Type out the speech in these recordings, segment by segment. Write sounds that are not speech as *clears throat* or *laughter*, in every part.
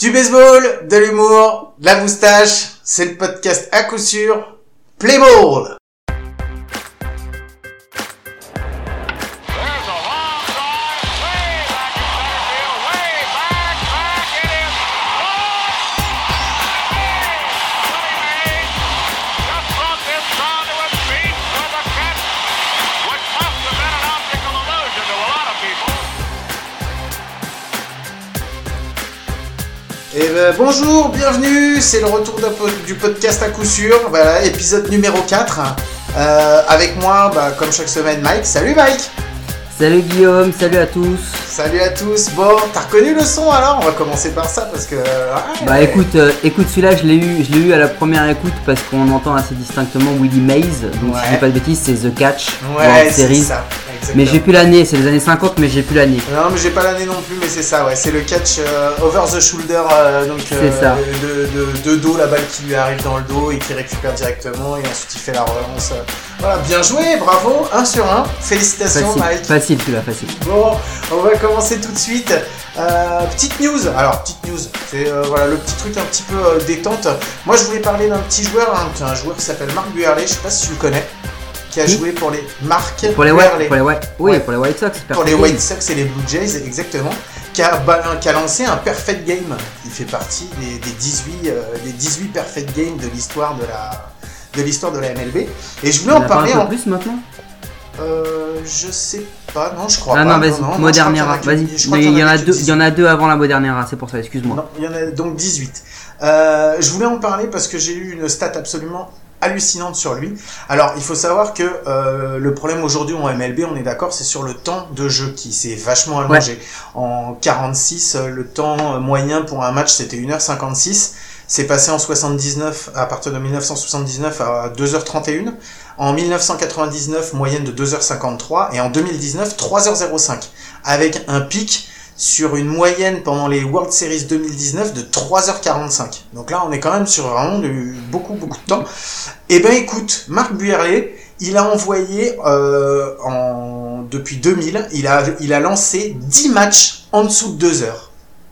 Du baseball, de l'humour, de la moustache, c'est le podcast à coup sûr Play Ben, bonjour, bienvenue, c'est le retour du podcast à coup sûr, voilà, épisode numéro 4. Euh, avec moi, bah, comme chaque semaine, Mike. Salut Mike Salut Guillaume, salut à tous. Salut à tous. Bon, t'as reconnu le son alors? On va commencer par ça parce que... ouais. Bah écoute, euh, écoute celui-là, je l'ai eu, je l'ai eu à la première écoute parce qu'on entend assez distinctement Willie Mays. Donc Ouais. si je dis pas de bêtises, c'est The Catch Ouais, c'est ça. exactement. Mais j'ai plus l'année, c'est les années 50, mais j'ai plus l'année. Non, mais j'ai pas l'année non plus, mais c'est ça, ouais. C'est le catch euh, over the shoulder, euh, donc euh, C'est ça. De, de- de dos, la balle qui lui arrive dans le dos et qui récupère directement, et ensuite il fait la relance. Voilà, bien joué, bravo, 1 sur 1. Félicitations, Facile, Mike. facile celui-là, facile. Bon, on va commencer tout de suite. Euh, petite news, alors petite news, c'est euh, voilà le petit truc un petit peu euh, détente. Moi je voulais parler d'un petit joueur, hein, un joueur qui s'appelle Marc Buerlet, je sais pas si tu le connais, qui a joué pour les Marc Pour les White, pour les White, oui, Ouais. pour les White Sox. pour les White Sox et les Blue Jays, exactement, qui a, ba- qui a lancé un perfect game. Il fait partie des, des 18, euh, des 18 perfect games de l'histoire de la de l'histoire de la MLB. Et je voulais en parler en plus maintenant euh, je sais pas, non, je crois Ah pas. non, vas-y, Modernera, vas-y. il y en a deux, il y en 18. a deux avant la Modernera, c'est pour ça, excuse-moi. Non, il y en a donc 18. Euh, je voulais en parler parce que j'ai eu une stat absolument hallucinante sur lui. Alors, il faut savoir que euh, le problème aujourd'hui en MLB, on est d'accord, c'est sur le temps de jeu qui s'est vachement allongé. En 46, euh, le temps moyen pour un match, c'était 1h56. C'est passé en 79, à partir de 1979 à 2h31. En 1999, moyenne de 2h53. Et en 2019, 3h05. Avec un pic sur une moyenne pendant les World Series 2019 de 3h45. Donc là, on est quand même sur vraiment du, beaucoup, beaucoup de temps. Eh ben écoute, Marc Buerlet, il a envoyé, euh, en, depuis 2000, il a, il a lancé 10 matchs en dessous de 2 heures.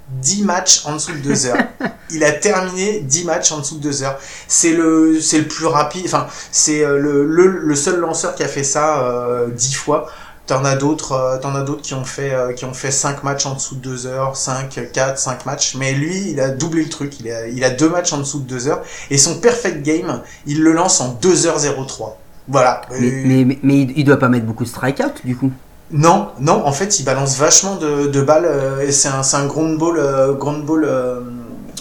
10 matchs en dessous de 2 heures. *laughs* il a terminé 10 matchs en dessous de 2 heures. C'est le, c'est le plus rapide, enfin, c'est euh, le, le, le seul lanceur qui a fait ça euh, 10 fois. T'en as d'autres, euh, t'en as d'autres qui ont fait, euh, qui ont fait 5 matchs en dessous de 2 heures, 5, 4, 5 matchs. Mais lui, il a doublé le truc. Il a, il a deux matchs en dessous de 2 heures. Et son perfect game, il le lance en 2h03. Voilà. Mais, Euh, mais, mais, mais il il doit pas mettre beaucoup de strikeout du coup. Non, non, en fait, il balance vachement de, de balles euh, et c'est un, un ground ball, euh, ground ball.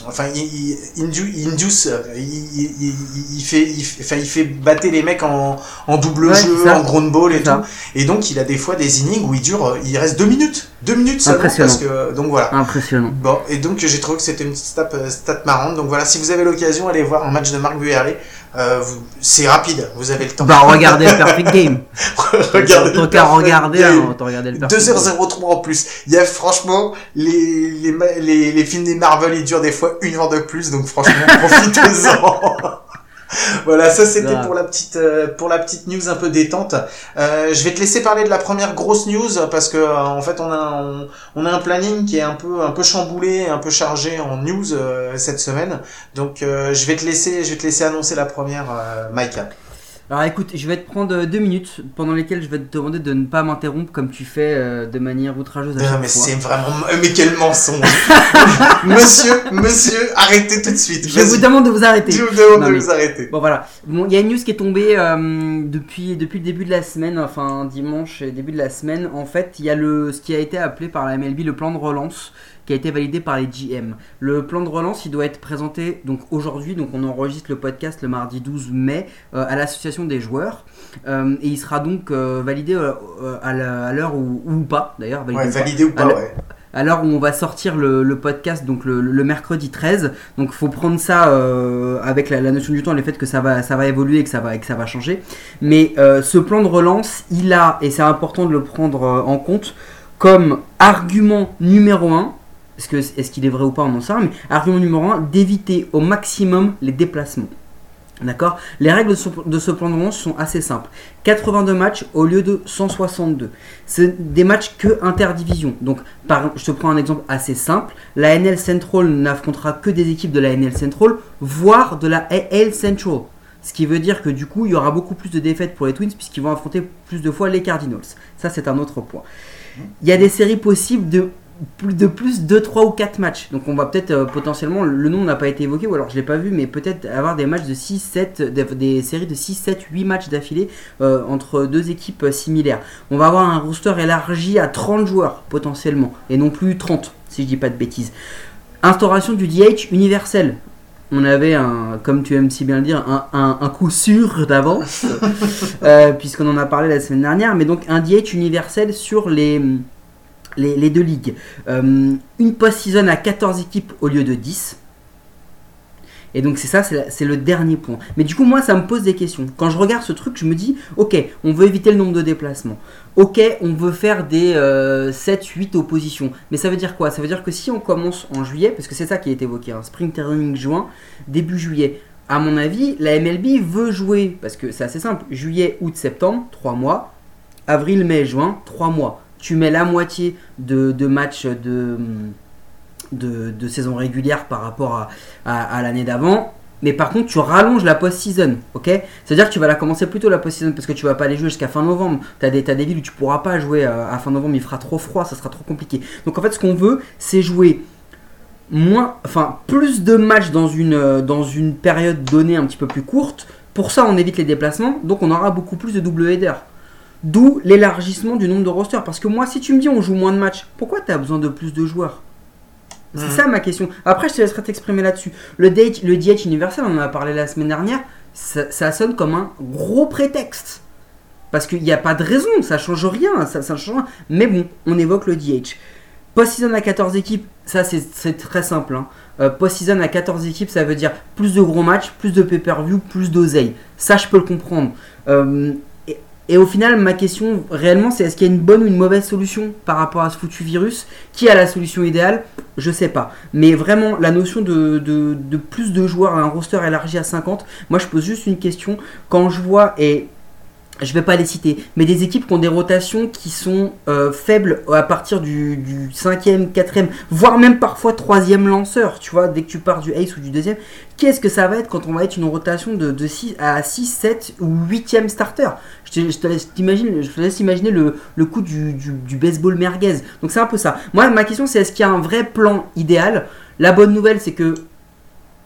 Enfin, il, il, indu- il induce, euh, il, il, fait, il, enfin, il fait battre les mecs en, en double Ouais, jeu, en ground ball et ça. tout. Et donc, il a des fois des innings où il dure, euh, il reste deux minutes, deux minutes seulement Impressionnant. parce que, donc voilà. Impressionnant. Bon, et donc j'ai trouvé que c'était une petite stat, euh, stat marrante. Donc voilà, si vous avez l'occasion, allez voir un match de Marc Buerlet. Euh, c'est rapide, vous avez le temps. Bah regardez le *laughs* perfect game. regardez. Tant le perfect regarder, game. hein, regarder le perfect game. 2h03 en plus. Il y a franchement, les, les, les, les films des Marvel, ils durent des fois une heure de plus, donc franchement, *laughs* profitez-en. *laughs* voilà, ça c'était pour la petite euh, pour la petite news un peu détente. Euh, je vais te laisser parler de la première grosse news parce que euh, en fait on a on, on a un planning qui est un peu un peu chamboulé, un peu chargé en news euh, cette semaine. Donc euh, je vais te laisser je vais te laisser annoncer la première, euh, Maïka. Alors écoute, je vais te prendre euh, deux minutes pendant lesquelles je vais te demander de ne pas m'interrompre comme tu fais euh, de manière outrageuse à Non, chaque mais fois. c'est vraiment mais quel mensonge. *laughs* monsieur, monsieur, arrêtez tout de suite. Je vous demande de vous arrêter. Je vous demande Non, de mais- vous arrêter. Bon voilà, bon, il y a une news qui est tombée euh, depuis, depuis le début de la semaine, enfin dimanche et début de la semaine. En fait, il y a le, ce qui a été appelé par la MLB le plan de relance qui a été validé par les GM. Le plan de relance, il doit être présenté donc aujourd'hui, donc on enregistre le podcast le mardi 12 mai euh, à l'association des joueurs Euh, et il sera donc euh, validé à à l'heure ou, ou pas d'ailleurs. validé Ouais, ou pas. validé ou pas, Alors- ouais. à l'heure où on va sortir le, le podcast, donc le, le mercredi 13. Donc faut prendre ça euh, avec la, la notion du temps, le fait que ça va, ça va évoluer et que ça va, et que ça va changer. Mais euh, ce plan de relance, il a, et c'est important de le prendre en compte, comme argument numéro un, est-ce qu'il est vrai ou pas, on en sait mais argument numéro un, d'éviter au maximum les déplacements. D'accord? Les règles de ce, plan de relance sont assez simples. 82 matchs au lieu de 162. C'est des matchs que interdivision. Donc, je te prends un exemple assez simple. La NL Central n'affrontera que des équipes de la NL Central, voire de la AL Central. Ce qui veut dire que du coup, il y aura beaucoup plus de défaites pour les Twins puisqu'ils vont affronter plus de fois les Cardinals. Ça, c'est un autre point. Il y a des séries possibles de de plus 2, 3 ou 4 matchs. Donc on va peut-être euh, potentiellement, le nom n'a pas été évoqué, ou alors je l'ai pas vu, mais peut-être avoir des matchs de 6, 7, des, des séries de 6, 7, 8 matchs d'affilée euh, entre deux équipes euh, similaires. On va avoir un roster élargi à 30 joueurs potentiellement, et non plus 30, si je dis pas de bêtises. Instauration du DH universel. On avait un, comme tu aimes si bien le dire, un, un- un coup sûr d'avance, *laughs* puisqu'on en a parlé la semaine dernière, mais donc un DH universel sur les, les, deux ligues. Euh, une post-season à 14 équipes au lieu de 10. Et donc c'est ça, c'est le dernier point. Mais du coup, moi, ça me pose des questions. Quand je regarde ce truc, je me dis, ok, on veut éviter le nombre de déplacements. Ok, on veut faire des 7-8 oppositions. Mais ça veut dire quoi? Ça veut dire que si on commence en juillet, parce que c'est ça qui est évoqué, hein, Spring Training juin, début juillet, à mon avis, la MLB veut jouer, parce que c'est assez simple, juillet, août, septembre, 3 mois, avril, mai, juin, 3 mois. Tu mets la moitié de, matchs de, de, saison régulière par rapport à, l'année d'avant. Mais par contre, tu rallonges la post-season, ok? C'est-à-dire que tu vas la commencer plus tôt la post-season parce que tu vas pas aller jouer jusqu'à fin novembre. T'as des, t'as des villes où tu pourras pas jouer euh, à fin novembre, il fera trop froid, ça sera trop compliqué. Donc en fait, ce qu'on veut, c'est jouer moins, enfin plus de matchs dans une, euh, dans une période donnée un petit peu plus courte. Pour ça, on évite les déplacements, donc on aura beaucoup plus de double header. D'où l'élargissement du nombre de rosters. Parce que moi, si tu me dis on joue moins de matchs, pourquoi tu as besoin de plus de joueurs? C'est Mhm. ça ma question. Après, je te laisserai t'exprimer là-dessus. Le DH, le DH universel, on en a parlé la semaine dernière, ça, ça sonne comme un gros prétexte. Parce qu'il n'y a pas de raison, ça change rien, ça, ça change rien. Mais bon, on évoque le DH. Post-season à 14 équipes, ça c'est c'est très simple. Hein. Euh, Post-season à 14 équipes, ça veut dire plus de gros matchs, plus de pay-per-view, plus d'oseille. Ça, je peux le comprendre. Euh, et, au final, ma question réellement, c'est est-ce qu'il y a une bonne ou une mauvaise solution par rapport à ce foutu virus Qui a la solution idéale? Je sais pas. Mais vraiment, la notion de, de- de plus de joueurs, un roster élargi à 50, moi je pose juste une question. Quand je vois, et je vais pas les citer, mais des équipes qui ont des rotations qui sont euh, faibles à partir du, du 5e, 4e, voire même parfois 3e lanceur, tu vois, dès que tu pars du ace ou du deuxième, qu'est-ce que ça va être quand on va être une rotation de, de 6 à 6, 7 ou 8e starter? Je te, je te laisse je te laisse imaginer le, le coup du, du- du baseball merguez. Donc c'est un peu ça. Moi, ma question c'est est-ce qu'il y a un vrai plan idéal? La bonne nouvelle c'est que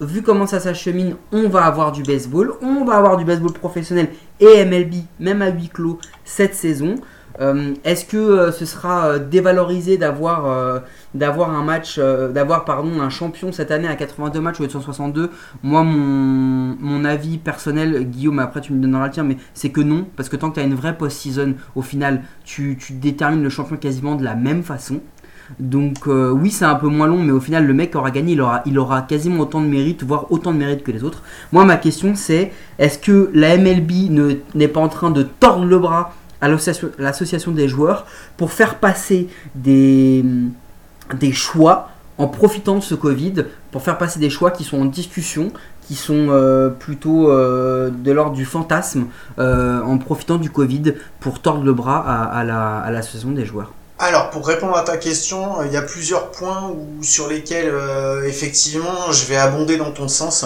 vu comment ça s'achemine, on va avoir du baseball, on va avoir du baseball professionnel et MLB, même à huis clos, cette saison. Euh, Est-ce que euh, ce sera euh, dévalorisé d'avoir un match, d'avoir pardon un champion cette année à 82 matchs au lieu de 162 Moi, mon, avis personnel, Guillaume, après tu me donneras le tien, mais c'est que non, parce que tant que tu as une vraie post-season, au final, tu détermines le champion quasiment de la même façon. Donc euh, oui, c'est un peu moins long, mais au final, le mec aura gagné, il aura, quasiment autant de mérite, voire autant de mérite que les autres. Moi, ma question, c'est est-ce que la MLB ne- n'est pas en train de tordre le bras à l'association des joueurs pour faire passer des, choix en profitant de ce Covid, pour faire passer des choix qui sont en discussion, qui sont euh, plutôt euh, de l'ordre du fantasme, en profitant du Covid pour tordre le bras à, à la- à l'association des joueurs? Alors, pour répondre à ta question, euh, il y a plusieurs points sur lesquels, euh, effectivement, je vais abonder dans ton sens.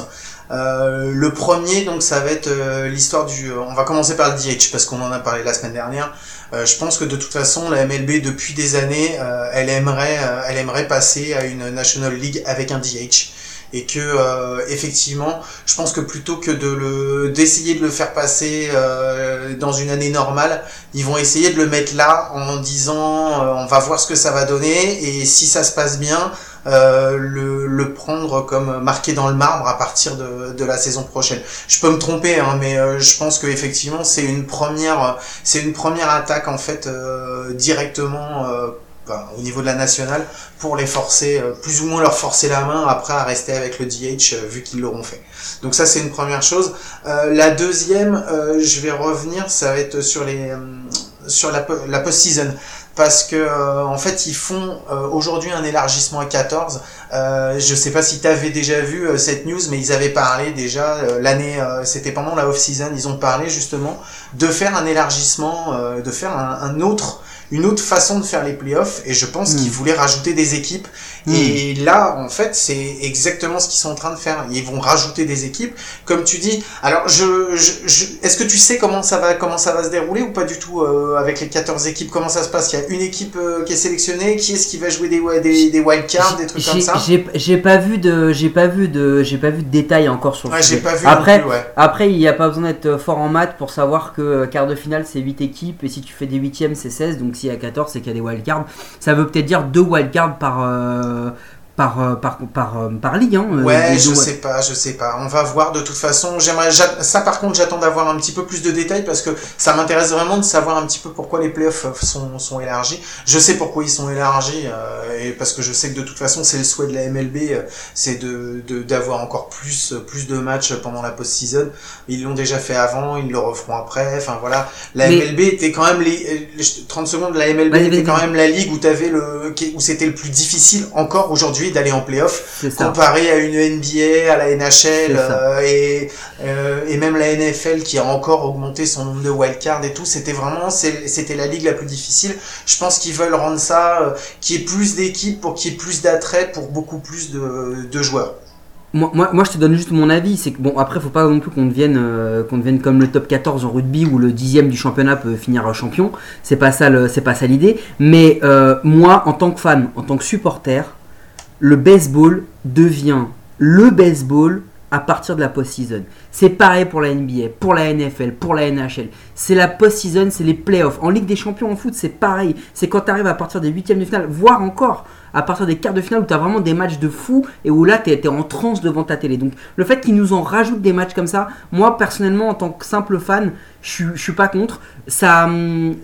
Euh, le premier, donc, ça va être l'histoire du... On va commencer par le DH, parce qu'on en a parlé la semaine dernière. Je pense que de toute façon, la MLB, depuis des années, elle, aimerait, elle aimerait passer à une National League avec un DH. Et que, euh, effectivement, je pense que plutôt que de le d'essayer de le faire passer euh, dans une année normale, ils vont essayer de le mettre là en disant euh, on va voir ce que ça va donner et si ça se passe bien, euh, le, le prendre comme marqué dans le marbre à partir de, de la saison prochaine. Je peux me tromper, hein, mais euh, je pense que effectivement c'est une première c'est une première attaque en fait euh, directement. Au niveau de la nationale, pour les forcer, euh, plus ou moins leur forcer la main après à rester avec le DH euh, vu qu'ils l'auront fait. Donc ça c'est une première chose. Euh, la deuxième, euh, je vais revenir, ça va être sur les euh, sur la, la post-season. parce que en fait ils font aujourd'hui un élargissement à 14. Euh, je sais pas si tu avais déjà vu cette news, mais ils avaient parlé déjà l'année, c'était pendant la off season, ils ont parlé justement de faire un élargissement, de faire un, un autre une autre façon de faire les playoffs et je pense Mm. qu'ils voulaient rajouter des équipes Mm. et là en fait c'est exactement ce qu'ils sont en train de faire ils vont rajouter des équipes comme tu dis alors je, je, je- est-ce que tu sais comment ça va comment ça va se dérouler ou pas du tout euh, avec les 14 équipes? Comment ça se passe? Il y a une équipe euh, qui est sélectionnée qui est-ce qui va jouer des des, des wild cards des trucs comme ça? J'ai j'ai pas vu de, j'ai pas vu de, j'ai pas vu de détails encore sur le ouais, j'ai sujet. pas vu Après, non plus, ouais. Après, il n'y a pas besoin d'être fort en maths pour savoir que euh, quart de finale c'est 8 équipes et si tu fais des huitièmes c'est 16, donc a 14 c'est qu'il y a des wildcards. Ça veut peut-être dire deux wildcards par, euh, par, euh, par, par, euh, par ligue. Hein, euh, Ouais, je sais pas, je sais pas. On va voir de toute façon. J'aimerais j'a- ça par contre, j'attends d'avoir un petit peu plus de détails parce que ça m'intéresse vraiment de savoir un petit peu pourquoi les playoffs sont, sont élargis. Je sais pourquoi ils sont élargis euh, et parce que je sais que de toute façon, c'est le souhait de la MLB, euh, c'est de de- d'avoir encore plus plus de matchs pendant la post-season. Ils l'ont déjà fait avant, ils le referont après. Enfin voilà, la Mais- MLB était quand même les euh, les 30 secondes. La MLB était quand même la ligue où t'avais le où c'était le plus difficile encore aujourd'hui d'aller en playoff comparé à une NBA, à la NHL euh, et, euh, et même la NFL qui a encore augmenté son nombre de wildcards et tout, c'était vraiment c'était la ligue la plus difficile. Je pense qu'ils veulent rendre ça, euh, qu'il y ait plus d'équipes pour qu'il y ait plus d'attrait pour beaucoup plus de, de joueurs. Moi, moi, moi, je te donne juste mon avis. C'est que bon, après, faut pas non plus qu'on devienne, euh, qu'on devienne comme le top 14 en rugby où le dixième du championnat peut finir champion. C'est pas ça, c'est pas ça l'idée. Mais euh, moi, en tant que fan, en tant que supporter, le baseball devient le baseball à partir de la post-season. C'est pareil pour la NBA, pour la NFL, pour la NHL. C'est la post-season, c'est les playoffs. En Ligue des Champions en foot, c'est pareil. C'est quand tu à partir des huitièmes de finale, voire encore à partir des quarts de finale où tu as vraiment des matchs de fou et où là tu es, en transe devant ta télé. Donc le fait qu'ils nous en rajoutent des matchs comme ça, moi personnellement en tant que simple fan, je suis- pas contre. Ça,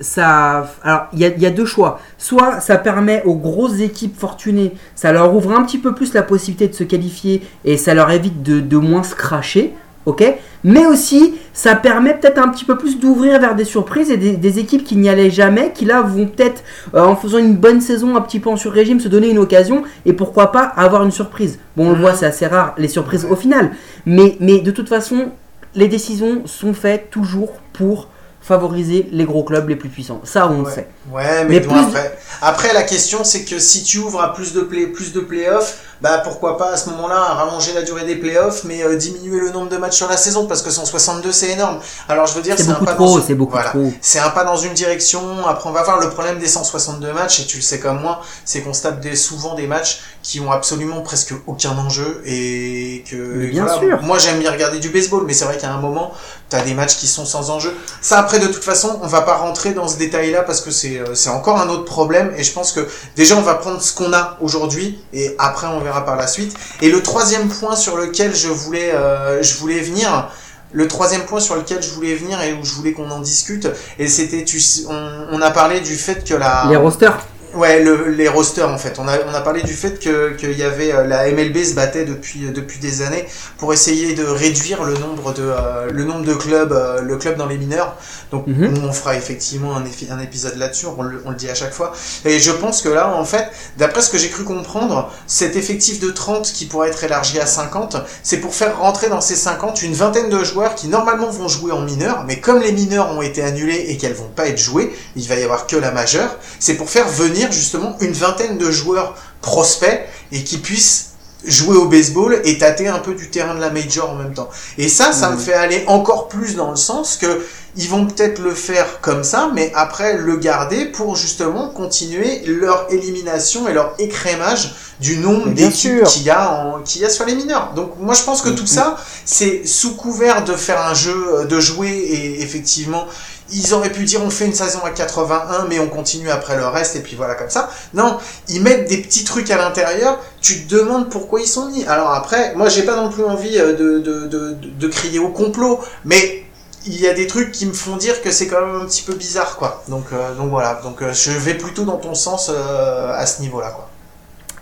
ça, alors il y a, y a deux choix. Soit ça permet aux grosses équipes fortunées, ça leur ouvre un petit peu plus la possibilité de se qualifier et ça leur évite de, de moins se cracher. Ok, mais aussi ça permet peut-être un petit peu plus d'ouvrir vers des surprises et des, des équipes qui n'y allaient jamais, qui là vont peut-être euh, en faisant une bonne saison un petit peu en sur-régime se donner une occasion et pourquoi pas avoir une surprise. Bon, on le voit, c'est assez rare les surprises au final, mais, mais de toute façon, les décisions sont faites toujours pour favoriser les gros clubs les plus puissants. Ça, on le sait. Ouais, mais, Mais plus- après, après la question c'est que si tu ouvres à plus de play, plus de playoffs, bah pourquoi pas à ce moment-là rallonger la durée des playoffs, mais euh, diminuer le nombre de matchs sur la saison parce que 162 c'est énorme. Alors je veux dire C'est un beaucoup pas trop, dans c'est beaucoup voilà. trop. C'est un pas dans une direction. Après, on va voir le problème des 162 matchs, et tu le sais comme moi, c'est qu'on se tape des, souvent des matchs qui ont absolument presque aucun enjeu, et que bien voilà, sûr. moi j'aime bien regarder du baseball, mais c'est vrai qu'à un moment, t'as des matchs qui sont sans enjeu. Ça, après, de toute façon, on va pas rentrer dans ce détail-là parce que c'est euh, c'est encore un autre problème, et je pense que déjà on va prendre ce qu'on a aujourd'hui, et après on verra par la suite. Et le troisième point sur lequel je voulais, euh, je voulais venir. Le troisième point sur lequel je voulais venir et où je voulais qu'on en discute, et c'était, tu, on, on a parlé du fait que la, Les rosters, ouais, le, les rosters en fait. On a, on a parlé du fait que qu'il y avait euh, la MLB se battait depuis euh, depuis des années pour essayer de réduire le nombre de euh, le nombre de clubs, euh, le club dans les mineurs. Donc Mhm. on fera effectivement un, un épisode là-dessus. On le, on le dit à chaque fois. Et je pense que là, en fait, d'après ce que j'ai cru comprendre, cet effectif de 30 qui pourrait être élargi à 50, c'est pour faire rentrer dans ces 50 une vingtaine de joueurs qui normalement vont jouer en mineur, mais comme les mineurs ont été annulés et qu'elles vont pas être jouées, il va y avoir que la majeure. C'est pour faire venir justement une vingtaine de joueurs prospects et qui puissent jouer au baseball et tâter un peu du terrain de la major en même temps. Et ça, ça me fait aller encore plus dans le sens que ils vont peut-être le faire comme ça, mais après le garder pour justement continuer leur élimination et leur écrémage du nombre d'équipes qu'il y a en, qu'il y a sur les mineurs. Donc moi je pense que tout ça, c'est sous couvert de faire un jeu, de jouer et effectivement ils auraient pu dire on fait une saison à 81 mais on continue après le reste et puis voilà comme ça. Non, ils mettent des petits trucs à l'intérieur, tu te demandes pourquoi ils sont mis. Alors après, moi j'ai pas non plus envie euh, de, de, de, crier au complot, mais il y a des trucs qui me font dire que c'est quand même un petit peu bizarre quoi. Donc, euh, donc voilà, donc euh, je vais plutôt dans ton sens à ce niveau-là quoi.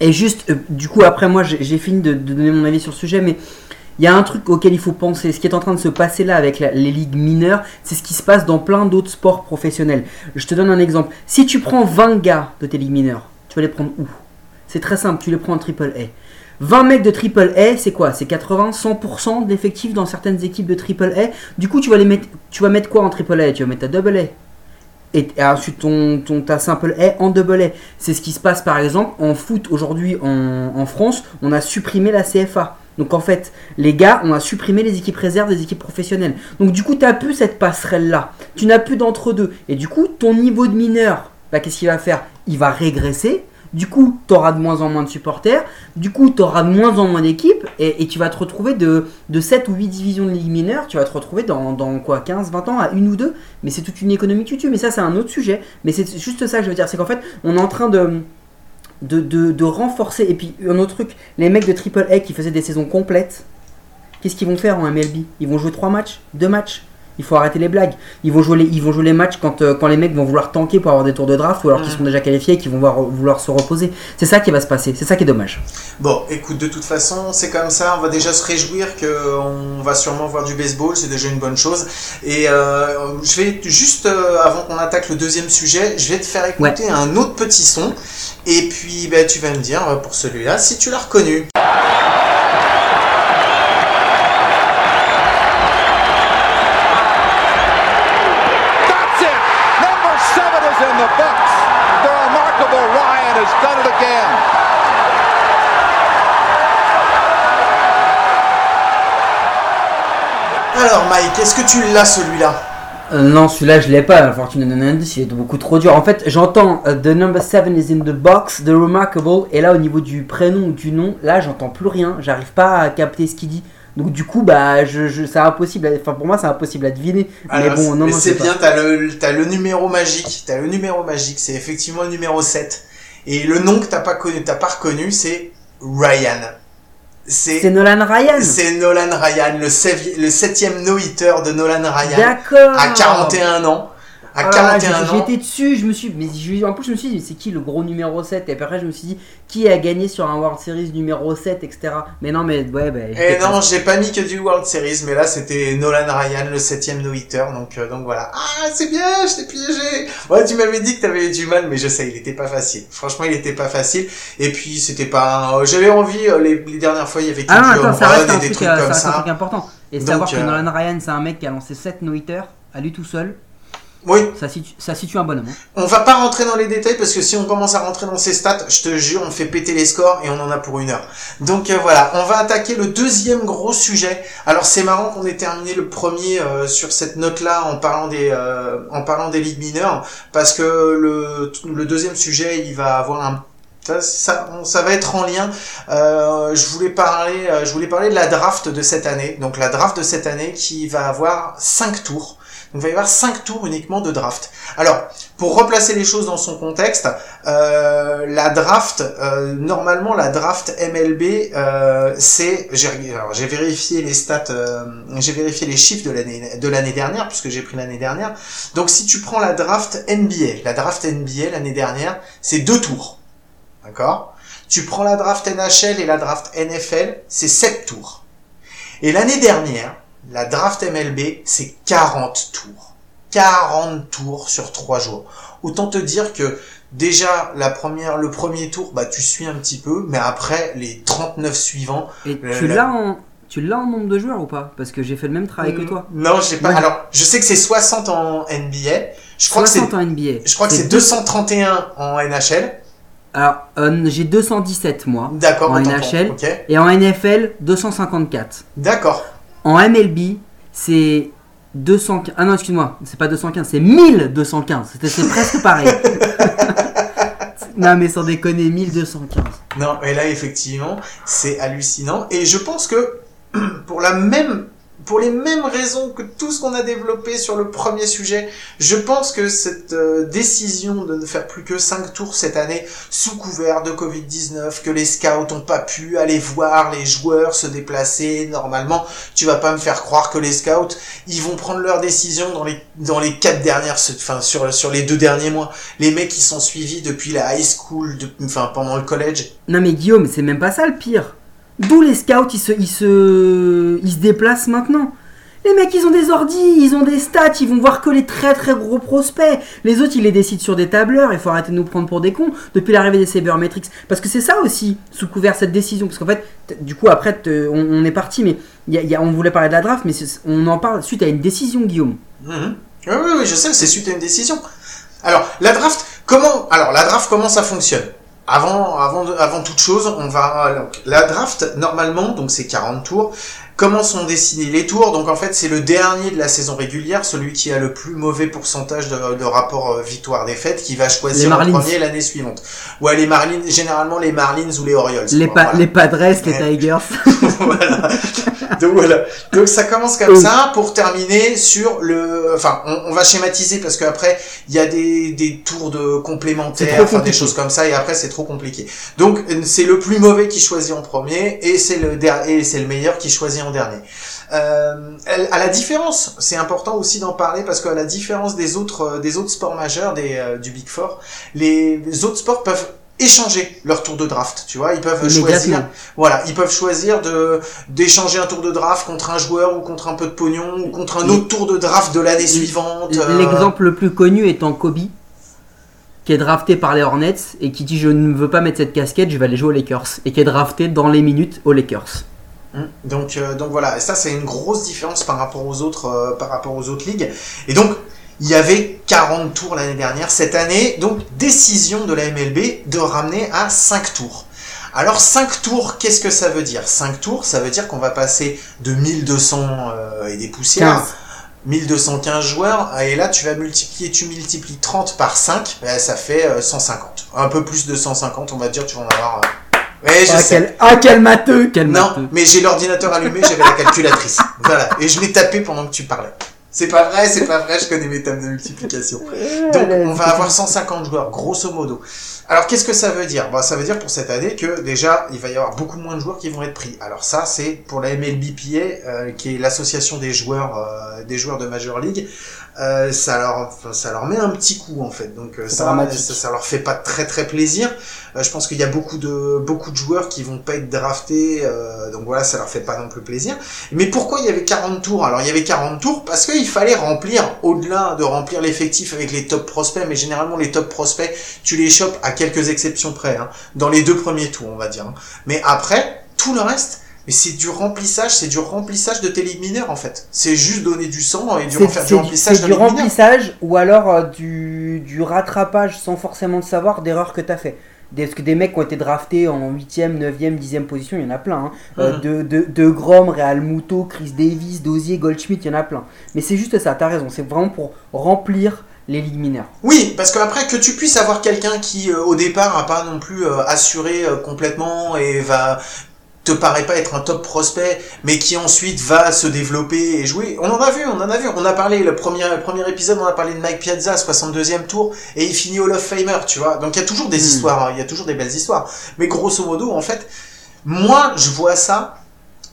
Et juste, du coup, après moi, j'ai fini de, de donner mon avis sur le sujet, mais Il y a un truc auquel il faut penser. Ce qui est en train de se passer là avec les ligues mineures, c'est ce qui se passe dans plein d'autres sports professionnels. Je te donne un exemple. Si tu prends 20 gars de tes ligues mineures, tu vas les prendre où? C'est très simple, tu les prends en triple A. 20 mecs de triple A, c'est quoi? C'est 80, 100% d'effectifs dans certaines équipes de triple A? Du coup, tu vas les mettre, tu vas mettre quoi en triple A? Tu vas mettre ta double A. Et ensuite ton, ta simple A en double A. C'est ce qui se passe par exemple en foot aujourd'hui en France. On a supprimé la CFA. Donc en fait, les gars, on a supprimé les équipes réserves des équipes professionnelles. Donc du coup, tu n'as plus cette passerelle-là. Tu n'as plus d'entre-deux. Et du coup, ton niveau de mineur, bah, qu'est-ce qu'il va faire? Il va régresser. Du coup, tu auras de moins en moins de supporters. Du coup, tu auras de moins en moins d'équipes. Et, tu vas te retrouver de, de 7 ou 8 divisions de ligue mineure. Tu vas te retrouver dans, dans quoi 15, 20 ans à une ou deux. Mais c'est toute une économie que tu tues. Mais ça, c'est un autre sujet. Mais c'est juste ça que je veux dire. C'est qu'en fait, on est en train de, de, de, renforcer. Et puis, un autre truc, les mecs de Triple A qui faisaient des saisons complètes, qu'est-ce qu'ils vont faire en MLB Ils vont jouer 3 matchs 2 matchs? Il faut arrêter les blagues. Ils vont jouer les, ils vont jouer les matchs quand, euh, quand les mecs vont vouloir tanker pour avoir des tours de draft ou alors qu'ils sont déjà qualifiés et qu'ils vont vouloir, vouloir se reposer. C'est ça qui va se passer. C'est ça qui est dommage. Bon, écoute, de toute façon, c'est comme ça. On va déjà se réjouir qu'on va sûrement voir du baseball. C'est déjà une bonne chose. Et euh, je vais juste, euh, avant qu'on attaque le deuxième sujet, je vais te faire écouter un autre petit son. Et puis, ben, tu vas me dire, pour celui-là, si tu l'as reconnu. Mike, est-ce que tu l'as celui-là? Euh, non, celui-là, je l'ai pas. Donnes un indice. Il est beaucoup trop dur. En fait, j'entends euh, The number 7 is in the box, The remarkable. Et là, au niveau du prénom ou du nom, là, j'entends plus rien. J'arrive pas à capter ce qu'il dit. Donc, du coup, bah, je, je, c'est impossible. à- Enfin, pour moi, c'est impossible à deviner. Alors, mais bon, non, non, c'est bien, t'as le, t'as le numéro magique. T'as le numéro magique. C'est effectivement le numéro 7. Et le nom que t'as pas connu, t'as pas reconnu, c'est Ryan. C'est Nolan Ryan. c'est Nolan Ryan, le, le septième no-hitter de Nolan Ryan. D'accord. À 41 ans. À Ah là là, 41 j'ai- ans. J'étais dessus, je me suis. Mais je- en plus, je me suis dit, c'est qui le gros numéro 7 Et après, je me suis dit, qui a gagné sur un World Series numéro 7, etc. Mais non, mais ouais, bah. Et j'étais Eh non, j'ai pas mis que du World Series, mais là c'était Nolan Ryan, le septième no-hitter, donc, euh, donc voilà. Ah, c'est bien, je t'ai piégé. Ouais, tu m'avais dit que t'avais eu du mal, mais je sais, il était pas facile. Franchement, il était pas facile. Et puis, c'était pas, un- j'avais envie, euh, les, les dernières fois, il y avait que Ah non, du attends, home ça run reste, un et des truc, trucs euh, ça comme reste un ça. truc important. Et Donc, savoir que Nolan Ryan, c'est un mec qui a lancé 7 no-hitters à lui tout seul, Oui, ça situe, ça situe un bonhomme. hein. on va pas rentrer dans les détails parce que si on commence à rentrer dans ces stats, je te jure, on fait péter les scores et on en a pour une heure. Donc euh, voilà, on va attaquer le deuxième gros sujet. Alors c'est marrant qu'on ait terminé le premier euh, sur cette note-là en parlant des euh, en parlant des ligues mineures parce que le le deuxième sujet, il va avoir un ça, ça, ça va être en lien. Euh, je voulais parler, euh, je voulais parler de la draft de cette année. Donc la draft de cette année qui va avoir cinq tours. Donc il va y avoir cinq tours uniquement de draft. Alors pour replacer les choses dans son contexte, euh, la draft, euh, normalement la draft MLB, euh, c'est, j'ai vérifié les stats, euh, j'ai vérifié les chiffres de l'année de dernière puisque j'ai pris l'année dernière. Donc si tu prends la draft NBA, la draft NBA l'année dernière, c'est deux tours, d'accord? Tu prends la draft NHL et la draft NFL, c'est sept tours. Et l'année dernière, la draft MLB, c'est 40 tours. 40 tours sur 3 jours. Autant te dire que déjà la première, le premier tour, bah tu suis un petit peu, mais après les 39 suivants. Et Le- tu l'as en. Tu l'as en nombre de joueurs ou pas? Parce que j'ai fait le même travail que toi. Non, j'ai pas. Ouais. Alors, je sais que c'est 60 en NBA. Je crois que c'est 60 en NBA. je crois que c'est 231 en NHL. Alors, euh, j'ai 217 moi. D'accord. En NHL. Et en NFL, 254. D'accord. En MLB, c'est 215. Ah non, excuse-moi, c'est pas 215, c'est 1215. C'était- C'est presque pareil. *laughs* non, mais sans déconner, 1215. Non, et là effectivement, c'est hallucinant. Et je pense que *clears throat* pour la même, pour les mêmes raisons que tout ce qu'on a développé sur le premier sujet, je pense que cette euh, décision de ne faire plus que 5 tours cette année, sous couvert de Covid-19, que les scouts ont pas pu aller voir les joueurs se déplacer normalement, tu vas pas me faire croire que les scouts, ils vont prendre leur décision dans les dans les quatre dernières, enfin sur sur les deux derniers mois. Les mecs qui sont suivis depuis la high school, enfin pendant le collège, Non, mais Guillaume, c'est même pas ça le pire. D'où les scouts, ils se, ils, ils se déplacent maintenant. Les mecs, ils ont des ordis, ils ont des stats, ils vont voir que les très très gros prospects. Les autres, ils les décident sur des tableurs, il faut arrêter de nous prendre pour des cons depuis l'arrivée des Sabermetrics. Parce que c'est ça aussi, sous couvert cette décision. Parce qu'en fait, du coup, après, on, est parti, mais on voulait parler de la draft, mais on en parle suite à une décision, Guillaume. Mhm. Oui, oui, oui, je sais, c'est suite à une décision. Alors, la draft, comment, alors, la draft, comment ça fonctionne? Avant, avant, avant toute chose, on va, la draft, normalement, donc c'est 40 tours. Comment sont dessinés les tours? Donc, en fait, c'est le dernier de la saison régulière, celui qui a le plus mauvais pourcentage de, de rapport euh, victoire-défaite, qui va choisir en Marlins. premier l'année suivante. Ouais, les Marlins, généralement les Marlins ou les Orioles. Les, quoi, pa- voilà. les Padres, les. Tigers. *laughs* voilà. Donc voilà. Donc ça commence comme ça pour terminer sur le. Enfin, on, on va schématiser parce qu'après il y a des, des tours de complémentaires, enfin des choses comme ça, et après c'est trop compliqué. Donc c'est le plus mauvais qui choisit en premier et c'est le der- et c'est le meilleur qui choisit en dernier. Euh, à la différence, c'est important aussi d'en parler parce qu'à la différence des autres euh, des autres sports majeurs des euh, du Big Four, les, les autres sports peuvent échanger leur tour de draft, tu vois, ils peuvent choisir voilà, ils peuvent choisir de d'échanger un tour de draft contre un joueur ou contre un peu de pognon ou contre un autre tour de draft de l'année suivante. euh, L'exemple le plus connu étant Kobe, qui est drafté par les Hornets et qui dit je ne veux pas mettre cette casquette, je vais aller jouer aux Lakers. Et qui est drafté dans les minutes aux Lakers. Hum, Donc, euh, donc voilà, et ça c'est une grosse différence par rapport aux autres, euh, par rapport aux autres ligues. Et donc, il y avait 40 tours l'année dernière. Cette année, donc décision de la MLB de ramener à 5 tours. Alors 5 tours, qu'est-ce que ça veut dire? 5 tours, ça veut dire qu'on va passer de 1200 euh, et des poussières 15. 1215 joueurs, et là tu vas multiplier, tu multiplies 30 par 5, ben, ça fait euh, 150. Un peu plus de 150, on va dire, tu vas en avoir... Ouais, je Ah sais. quel, ah, quel matheux, quel Non, matheux. mais j'ai l'ordinateur allumé, j'avais la calculatrice. *laughs* Voilà, et je l'ai tapé pendant que tu parlais. C'est pas vrai, c'est pas vrai, je connais mes tables de multiplication. Donc on va avoir 150 joueurs, grosso modo. Alors qu'est-ce que ça veut dire? Bah, Ça veut dire pour cette année que déjà il va y avoir beaucoup moins de joueurs qui vont être pris. Alors ça c'est pour la MLBPA, euh, qui est l'association des joueurs euh, des joueurs de Major League. Euh, ça leur ça leur met un petit coup en fait. Donc ça, ça ça leur fait pas très très plaisir. Euh, je pense qu'il y a beaucoup de beaucoup de joueurs qui vont pas être draftés. euh, donc voilà, ça leur fait pas non plus plaisir. Mais pourquoi il y avait 40 tours? Alors il y avait 40 tours parce qu'il fallait remplir, au-delà de remplir l'effectif avec les top prospects, mais généralement les top prospects, tu les chopes à quelques exceptions près, hein, dans les deux premiers tours on va dire. hein. Mais après, tout le reste, mais c'est du remplissage, c'est du remplissage de tes ligues mineures en fait. C'est juste donner du sang et du faire du remplissage c'est du remplissage ou alors euh, du, du rattrapage sans forcément le savoir d'erreurs que tu as fait. Parce que des mecs qui ont été draftés en 8ème, 9ème, 10ème position, il y en a plein. Hein. Euh, Mhm. de, de, de Grom, Real Muto, Chris Davis, Dozier, Goldschmidt, il y en a plein. Mais c'est juste ça, t'as raison. C'est vraiment pour remplir les ligues mineures. Oui, parce qu'après que tu puisses avoir quelqu'un qui euh, au départ a pas non plus euh, assuré euh, complètement et va te paraît pas être un top prospect, mais qui ensuite va se développer et jouer. On en a vu, on en a vu. On a parlé le premier le premier épisode, on a parlé de Mike Piazza, 62e tour, et il finit Hall of Famer, tu vois. Donc il y a toujours des Hmm. histoires, hein, il y a toujours des belles histoires. Mais grosso modo, en fait, moi je vois ça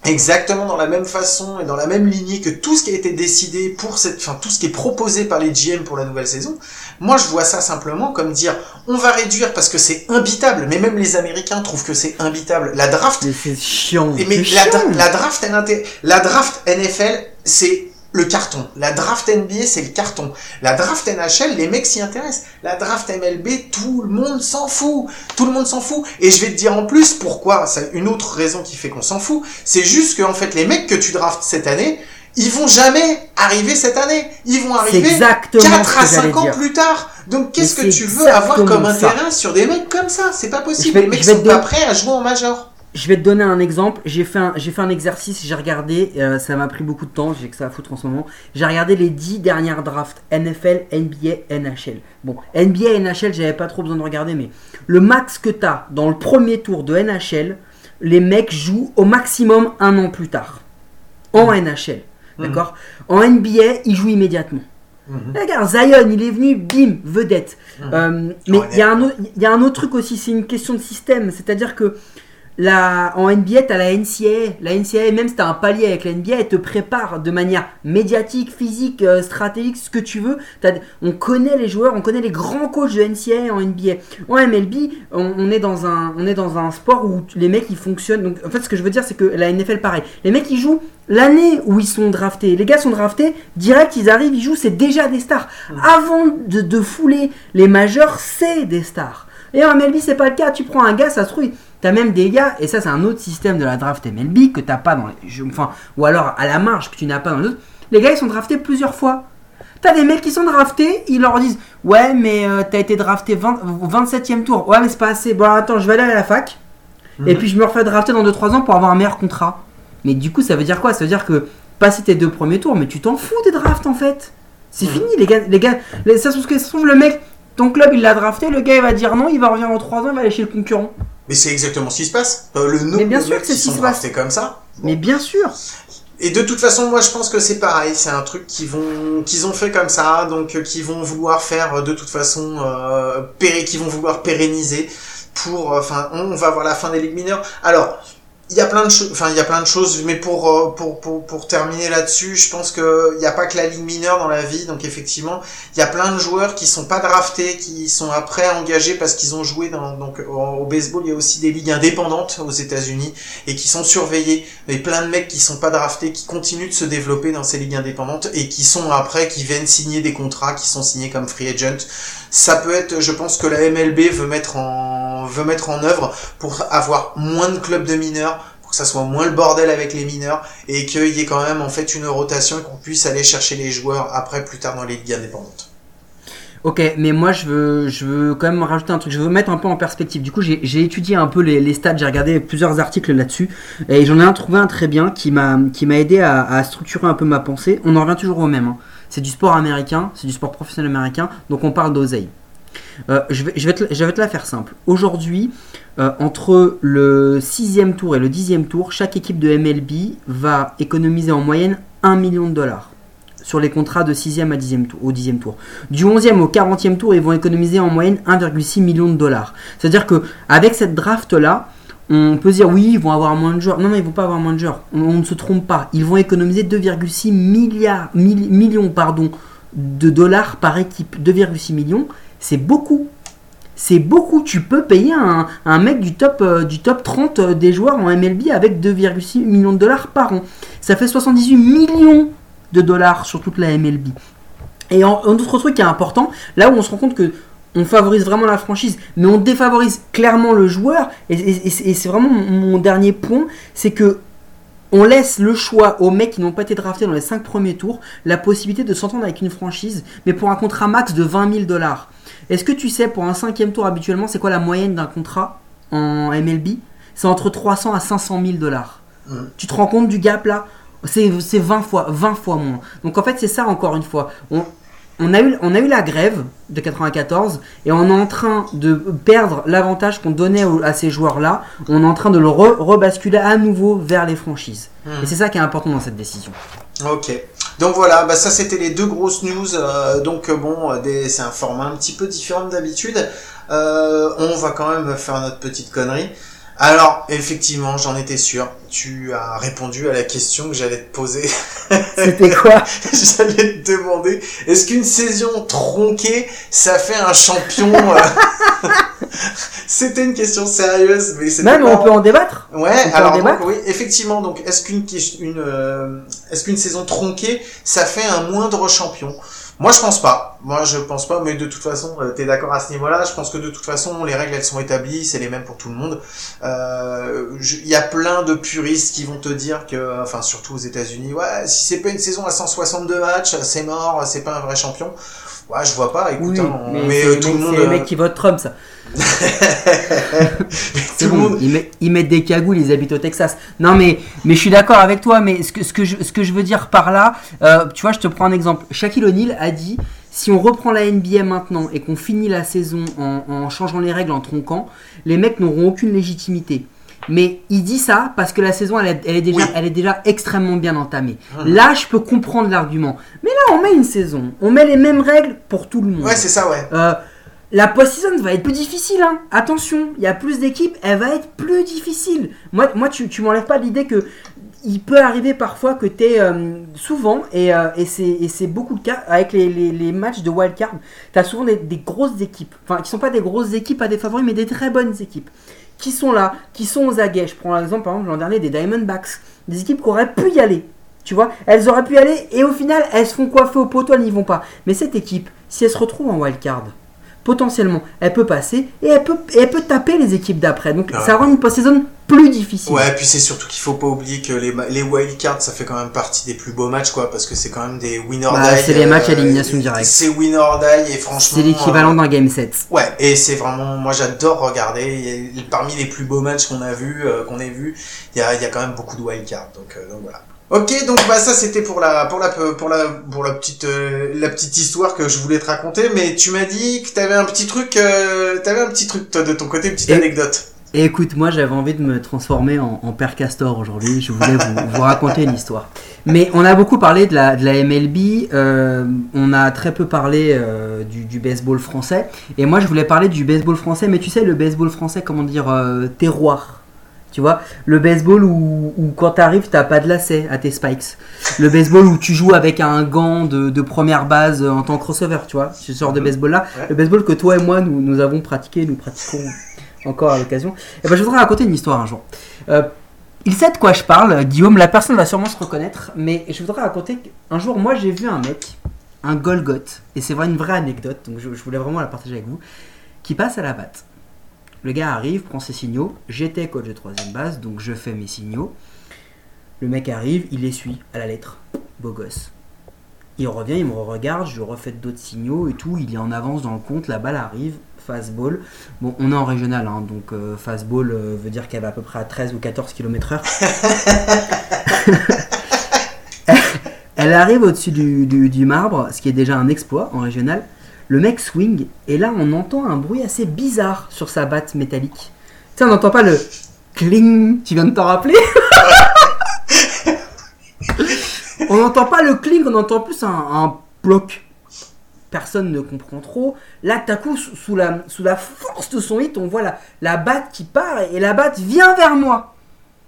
exactement dans la même façon et dans la même lignée que tout ce qui a été décidé pour cette, enfin tout ce qui est proposé par les GM pour la nouvelle saison. Moi, je vois ça simplement comme dire, on va réduire parce que c'est imbitable, mais même les Américains trouvent que c'est imbitable. La draft, Mais c'est chiant. et mais c'est la, chiant. dra- la draft NT la draft NFL, c'est le carton. La draft NBA, c'est le carton. La draft NHL, les mecs s'y intéressent. La draft MLB, tout le monde s'en fout. Tout le monde s'en fout. Et je vais te dire en plus pourquoi. C'est une autre raison qui fait qu'on s'en fout. C'est juste que en fait, les mecs que tu draftes cette année, ils vont jamais arriver cette année. Ils vont arriver exactement 4 ce à que j'allais 5 ans dire. plus tard. Donc qu'est-ce que tu veux avoir comme ça. intérêt sur des mecs comme ça? C'est pas possible. Vais- les mecs sont pas prêts à jouer en major. Je vais te donner un exemple. J'ai fait un, j'ai fait un exercice, j'ai regardé, euh, ça m'a pris beaucoup de temps, j'ai que ça à foutre en ce moment. J'ai regardé les 10 dernières drafts NFL, NBA, NHL. Bon, NBA NHL, j'avais pas trop besoin de regarder, mais le max que t'as dans le premier tour de NHL, les mecs jouent au maximum un an plus tard. En NHL. D'accord? En NBA, ils jouent immédiatement. Regarde, Zion, il est venu, bim, vedette. Euh, mais Ouais, il y, a un autre- il y a un autre truc aussi, c'est une question de système. C'est-à-dire que la, en NBA, t'as la NCAA. La NCAA, même si t'as un palier avec la NBA, elle te prépare de manière médiatique, physique, euh, stratégique, ce que tu veux. T'as- on connaît les joueurs, on connaît les grands coachs de NCAA en NBA. En MLB, on, on est dans un, on est dans un sport où les mecs ils fonctionnent. Donc, en fait, ce que je veux dire, c'est que la NFL, pareil. Les mecs ils jouent l'année où ils sont draftés. Les gars sont draftés, direct ils arrivent, ils jouent, c'est déjà des stars. Avant de, de fouler les majeurs, c'est des stars. Et en MLB, c'est pas le cas. Tu prends un gars, ça se trouve, t'as même des gars, et ça, c'est un autre système de la draft MLB que t'as pas dans les jeux. Enfin, ou alors à la marge que tu n'as pas dans les autres. Les gars, ils sont draftés plusieurs fois. T'as des mecs qui sont draftés, ils leur disent Ouais, mais euh, t'as été drafté 20 au 27ème tour. Ouais, mais c'est pas assez. Bon, attends, je vais aller à la fac. Et puis je me refais drafter dans 2-3 ans pour avoir un meilleur contrat. Mais du coup, ça veut dire quoi? Ça veut dire que passer tes deux premiers tours, mais tu t'en fous des drafts en fait. C'est fini, les gars. Les gars les, ça se trouve que ça se trouve, le mec, ton club, il l'a drafté, le gars, il va dire non, il va revenir dans 3 ans, il va aller chez le concurrent. Mais c'est exactement ce qui se passe. Euh, le nombre Mais bien de sûr mecs que c'est qui ce qui sont se passe. draftés comme ça. Mais bien sûr. Et de toute façon, moi je pense que c'est pareil, c'est un truc qu'ils vont, qu'ils ont fait comme ça, donc euh, qu'ils vont vouloir faire euh, de toute façon, euh, péré, qu'ils vont vouloir pérenniser pour, enfin, on va voir la fin des ligues mineures. Alors, il y a plein de choses, enfin il y a plein de choses, mais pour euh, pour pour, pour terminer là-dessus, je pense que il n'y a pas que la ligue mineure dans la vie, donc effectivement, il y a plein de joueurs qui sont pas draftés, qui sont après engagés parce qu'ils ont joué dans donc au, baseball, il y a aussi des ligues indépendantes aux États-Unis et qui sont surveillés mais plein de mecs qui sont pas draftés, qui continuent de se développer dans ces ligues indépendantes et qui sont après, qui viennent signer des contrats, qui sont signés comme free agent. Ça peut être, je pense que la MLB veut mettre en, veut mettre en œuvre pour avoir moins de clubs de mineurs, pour que ça soit moins le bordel avec les mineurs et qu'il y ait quand même en fait une rotation et qu'on puisse aller chercher les joueurs après plus tard dans les ligues indépendantes. Ok, mais moi je veux, je veux quand même rajouter un truc, je veux mettre un peu en perspective. Du coup, j'ai étudié un peu les, stats, j'ai regardé plusieurs articles là-dessus, et j'en ai un trouvé un très bien qui m'a qui m'a aidé à, à structurer un peu ma pensée. On en revient toujours au même. hein. C'est du sport américain, c'est du sport professionnel américain, donc on parle d'oseille. Euh, je, vais, te, la faire simple. Aujourd'hui, euh, entre le 6 tour et le 10 tour, chaque équipe de MLB va économiser en moyenne 1 million de dollars sur les contrats de 6e à 10e tour, au 10e tour. Du 11e au 40e tour, ils vont économiser en moyenne 1,6 million de dollars. C'est-à-dire que avec cette draft là, on peut dire oui, ils vont avoir moins de joueurs. Non, non, ils vont pas avoir moins de joueurs. On, ne se trompe pas. Ils vont économiser 2,6 milliards, millions de dollars par équipe. 2,6 millions, c'est beaucoup. C'est beaucoup. Tu peux payer un, mec du top, euh, du top 30 euh, des joueurs en MLB avec 2,6 millions de dollars par an. Ça fait 78 millions de dollars sur toute la MLB. Et un autre truc qui est important, là où on se rend compte que on favorise vraiment la franchise, mais on défavorise clairement le joueur. Et, et- et c'est- vraiment mon, dernier point, c'est que on laisse le choix aux mecs qui n'ont pas été draftés dans les 5 premiers tours, la possibilité de s'entendre avec une franchise, mais pour un contrat max de 20 000 dollars. Est-ce que tu sais pour un cinquième tour habituellement, c'est quoi la moyenne d'un contrat en MLB C'est entre 300 à 500 000 dollars. Tu te rends compte du gap là? C'est, c'est 20 fois, 20 fois moins. Donc en fait, c'est ça encore une fois. On, on, a eu, on a eu la grève de 94 et on est en train de perdre l'avantage qu'on donnait à ces joueurs-là. On est en train de le re- rebasculer à nouveau vers les franchises. Mhm. Et c'est ça qui est important dans cette décision. Ok. Donc voilà, bah ça c'était les deux grosses news. euh, donc euh, bon, euh, c'est un format un petit peu différent d'habitude. Euh, on va quand même faire notre petite connerie. Alors, effectivement, j'en étais sûr. Tu as répondu à la question que j'allais te poser. *laughs* C'était quoi? *laughs* J'allais te demander, est-ce qu'une saison tronquée, ça fait un champion euh *laughs* C'était une question sérieuse, mais c'était Même pas- on peut en débattre Ouais, On alors donc, oui, effectivement. Donc, est-ce qu'une ques- une euh, est-ce qu'une saison tronquée, ça fait un moindre champion? Moi, je pense pas. Moi, je pense pas. Mais de toute façon, tu t'es d'accord à ce niveau-là. Je pense que de toute façon, les règles elles sont établies, c'est les mêmes pour tout le monde. Euh, Il y a plein de puristes qui vont te dire que, enfin, surtout aux États-Unis, ouais, si c'est pas une saison à 162 matchs, c'est mort, c'est pas un vrai champion. Ouais, je vois pas. Écoute, Oui, hein, mais, mais euh, tout le monde. c'est les euh, mecs qui votent Trump, ça. *laughs* tout le bon, monde. Ils, mettent, ils mettent des cagoules, ils habitent au Texas. Non, mais, mais je suis d'accord avec toi, mais ce que, ce que, je, ce que je veux dire par là, euh, tu vois, je te prends un exemple. Shaquille O'Neal a dit si on reprend la NBA maintenant et qu'on finit la saison en, en changeant les règles, en tronquant, les mecs n'auront aucune légitimité. Mais il dit ça parce que la saison, elle est, elle est déjà, Oui. elle est déjà extrêmement bien entamée. Mhm. Là, je peux comprendre l'argument. Mais là, on met une saison. On met les mêmes règles pour tout le monde. Ouais, c'est ça, ouais. Euh, la post-season va être plus difficile. Hein. Attention, il y a plus d'équipes, elle va être plus difficile. Moi, tu, tu m'enlèves pas l'idée que il peut arriver parfois que tu es souvent, et, euh, et c'est beaucoup le cas avec les, matchs de wildcard, tu as souvent des, des grosses équipes, enfin qui sont pas des grosses équipes à des favoris, mais des très bonnes équipes, qui sont là, qui sont aux aguets. Je prends l'exemple par exemple l'an dernier des Diamondbacks, des équipes qui auraient pu y aller. Tu vois, elles auraient pu y aller et au final elles se font coiffer au poteau, elles n'y vont pas. Mais cette équipe, si elle se retrouve en wildcard, potentiellement, elle peut passer et elle peut, et elle peut taper les équipes d'après. Donc Ah. ça rend une post-saison plus difficile. Ouais, puis c'est surtout qu'il faut pas oublier que les, les wildcards, ça fait quand même partie des plus beaux matchs, quoi, parce que c'est quand même des winner Bah, die. c'est les matchs à euh, élimination directe. C'est winner die, et franchement. C'est l'équivalent euh, d'un game set. Ouais, et c'est vraiment, moi j'adore regarder. Parmi les plus beaux matchs qu'on a vu, euh, qu'on ait vu, il y a, il y a quand même beaucoup de wildcards. Donc, donc voilà. Ok, donc bah ça c'était pour la pour la pour la pour la petite euh, la petite histoire que je voulais te raconter. Mais tu m'as dit que t'avais un petit truc, euh, t'avais un petit truc toi, de ton côté, une petite Et- anecdote. Et écoute, moi j'avais envie de me transformer en, en père castor aujourd'hui. Je voulais vous, vous raconter une histoire. Mais on a beaucoup parlé de la, de la MLB. euh, on a très peu parlé du, du baseball français. Et moi je voulais parler du baseball français. Mais tu sais, le baseball français, comment dire, terroir. Tu vois, le baseball où, où quand t'arrives, t'as pas de lacet à tes spikes. Le baseball où tu joues avec un gant de, de première base en tant que crossover, tu vois, ce genre de Mhm. baseball-là. Ouais. Le baseball que toi et moi, nous, nous avons pratiqué, nous pratiquons encore à l'occasion. Et ben, je voudrais raconter une histoire un jour. Euh, il sait de quoi je parle, Guillaume, la personne va sûrement se reconnaître, mais je voudrais raconter qu'un jour, moi, j'ai vu un mec, un Golgoth, et c'est vrai une vraie anecdote, donc je, je voulais vraiment la partager avec vous, qui passe à la batte. Le gars arrive, prend ses signaux, j'étais coach de troisième base, donc je fais mes signaux. Le mec arrive, il les suit à la lettre, beau gosse. Il revient, il me regarde, je refais d'autres signaux et tout, il est en avance dans le compte, la balle arrive, fastball. Bon, on est en régional, hein, donc euh, fastball euh, veut dire qu'elle va à peu près à 13 ou 14 km/h. *laughs* Elle arrive au-dessus du, du- du marbre, ce qui est déjà un exploit en régional. Le mec swing, et là on entend un bruit assez bizarre sur sa batte métallique. Tu sais, on n'entend pas le cling, tu viens de t'en rappeler *laughs* On n'entend pas le cling, on entend plus un, bloc. Personne ne comprend trop. Là, tout à coup, sous, la, force de son hit, on voit la, la batte qui part et la batte vient vers moi.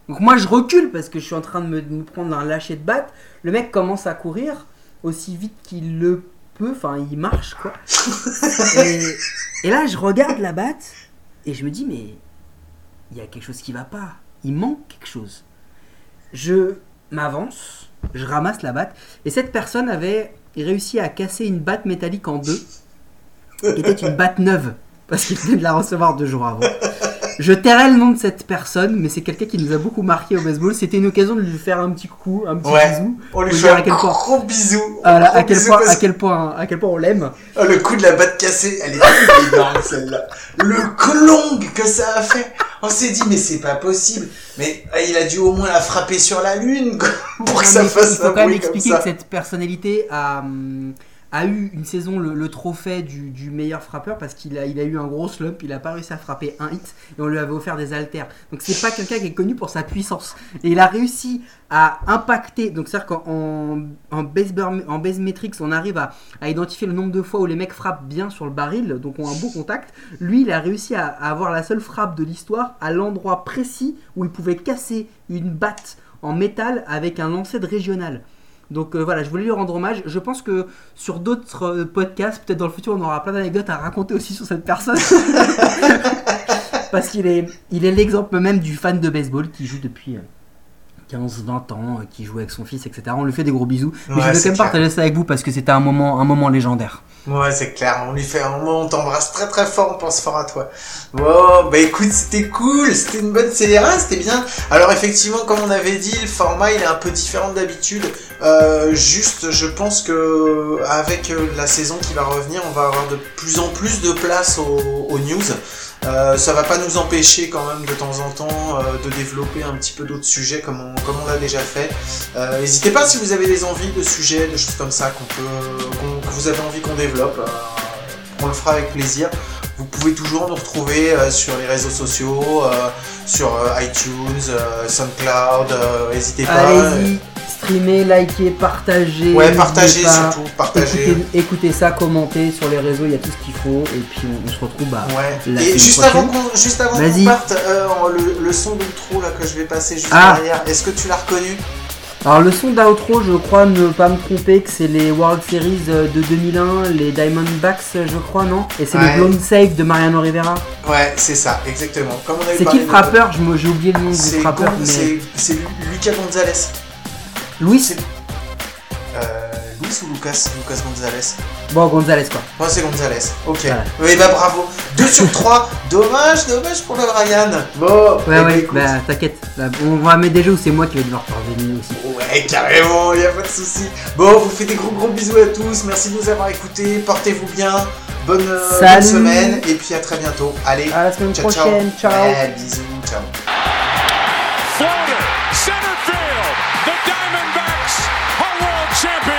Donc moi, je recule parce que je suis en train de me, de me prendre un lâcher de batte. Le mec commence à courir aussi vite qu'il le Enfin, il marche, quoi. et, et là, je regarde la batte et je me dis, mais il y a quelque chose qui va pas. Il manque quelque chose. Je m'avance, je ramasse la batte, et cette personne avait réussi à casser une batte métallique en deux, qui était une batte neuve, parce qu'il venait de la recevoir deux jours avant. Je tairai le nom de cette personne, mais c'est quelqu'un qui nous a beaucoup marqué au baseball. C'était une occasion de lui faire un petit coup, un petit Ouais. bisou. On lui fait un quel point, gros bisou. voilà, Gros à quel bisou point, parce à quel point, à quel point on l'aime. Oh, le coup de la batte cassée, elle est énorme *laughs* celle-là. Le clong que ça a fait. On s'est dit mais c'est pas possible. Mais euh, il a dû au moins la frapper sur la lune quoi, *laughs* pour que Non, ça fasse il faut un quand même bruit comme expliquer ça. que cette personnalité a, hum, a eu une saison le, trophée du, meilleur frappeur parce qu'il a, il a eu un gros slump, il a pas réussi à frapper un hit et on lui avait offert des haltères. Donc c'est pas quelqu'un qui est connu pour sa puissance. Et il a réussi à impacter, donc c'est-à-dire qu'en en base, en base metrics on arrive à, à identifier le nombre de fois où les mecs frappent bien sur le baril, donc ont un beau contact. Lui il a réussi à, à avoir la seule frappe de l'histoire à l'endroit précis où il pouvait casser une batte en métal avec un lancer de régional. Donc euh, voilà, je voulais lui rendre hommage. Je pense que sur d'autres euh, podcasts, peut-être dans le futur, on aura plein d'anecdotes à raconter aussi sur cette personne. *laughs* Parce qu'il est, il est l'exemple même du fan de baseball qui joue depuis euh, 15-20 ans, qui joue avec son fils, etc. On lui fait des gros bisous. Mais Ouais, je voulais quand même clair. partager ça avec vous parce que c'était un moment, un moment légendaire. Ouais, c'est clair. On lui fait un moment, on t'embrasse très très fort, on pense fort à toi. Bon, bah écoute, c'était cool, c'était une bonne CRA, c'était bien. Alors effectivement, comme on avait dit, le format il est un peu différent d'habitude. Euh, juste, je pense que avec euh, la saison qui va revenir, on va avoir de plus en plus de place aux news. Euh, ça va pas nous empêcher quand même de temps en temps euh, de développer un petit peu d'autres sujets comme on, comme on l'a déjà fait. Euh, N'hésitez pas si vous avez des envies de sujets, de choses comme ça qu'on peut, qu'on- que vous avez envie qu'on développe, euh, on le fera avec plaisir. Vous pouvez toujours nous retrouver euh, sur les réseaux sociaux, euh, sur iTunes, SoundCloud. N'hésitez pas. Allez-y, streamez, likez, partagez. Ouais, partagez surtout, partagez. Écoutez, écoutez ça, commentez sur les réseaux, il y a tout ce qu'il faut. Et puis on, on se retrouve bah, Ouais. la Et juste prochaine. avant qu'on juste avant Vas-y. qu'on parte, euh, le, le son d'outro là que je vais passer juste Ah. derrière, est-ce que tu l'as reconnu? Alors le son d'outro, je crois ne pas me tromper que c'est les World Series euh, de 2001, les Diamondbacks, je crois, non? Et c'est Ouais. le blown save de Mariano Rivera. Ouais, c'est ça, exactement. Comme on C'est qui le frappeur J'ai oublié le nom du frappeur, mais c'est c'est Lucas Gonzalez. Luis. C'est- Euh, Luis ou Lucas Lucas Gonzalez. Bon, Gonzalez quoi. Moi c'est Gonzalez. Ok. Voilà. Oui bah bravo. 2 sur 3. dommage, dommage pour le Ryan. Bon. Ouais, ben, ouais, écoute. bah t'inquiète. Là, On va mettre des jeux où c'est moi qui vais devoir parvenir aussi. Ouais, carrément, y a pas de souci. Bon, vous faites des gros gros bisous à tous. Merci de nous avoir écoutés. Portez-vous bien. Bonne, bonne semaine et puis à très bientôt. Allez, À la semaine ciao, ciao. prochaine, ciao. Ouais, bisous. champion.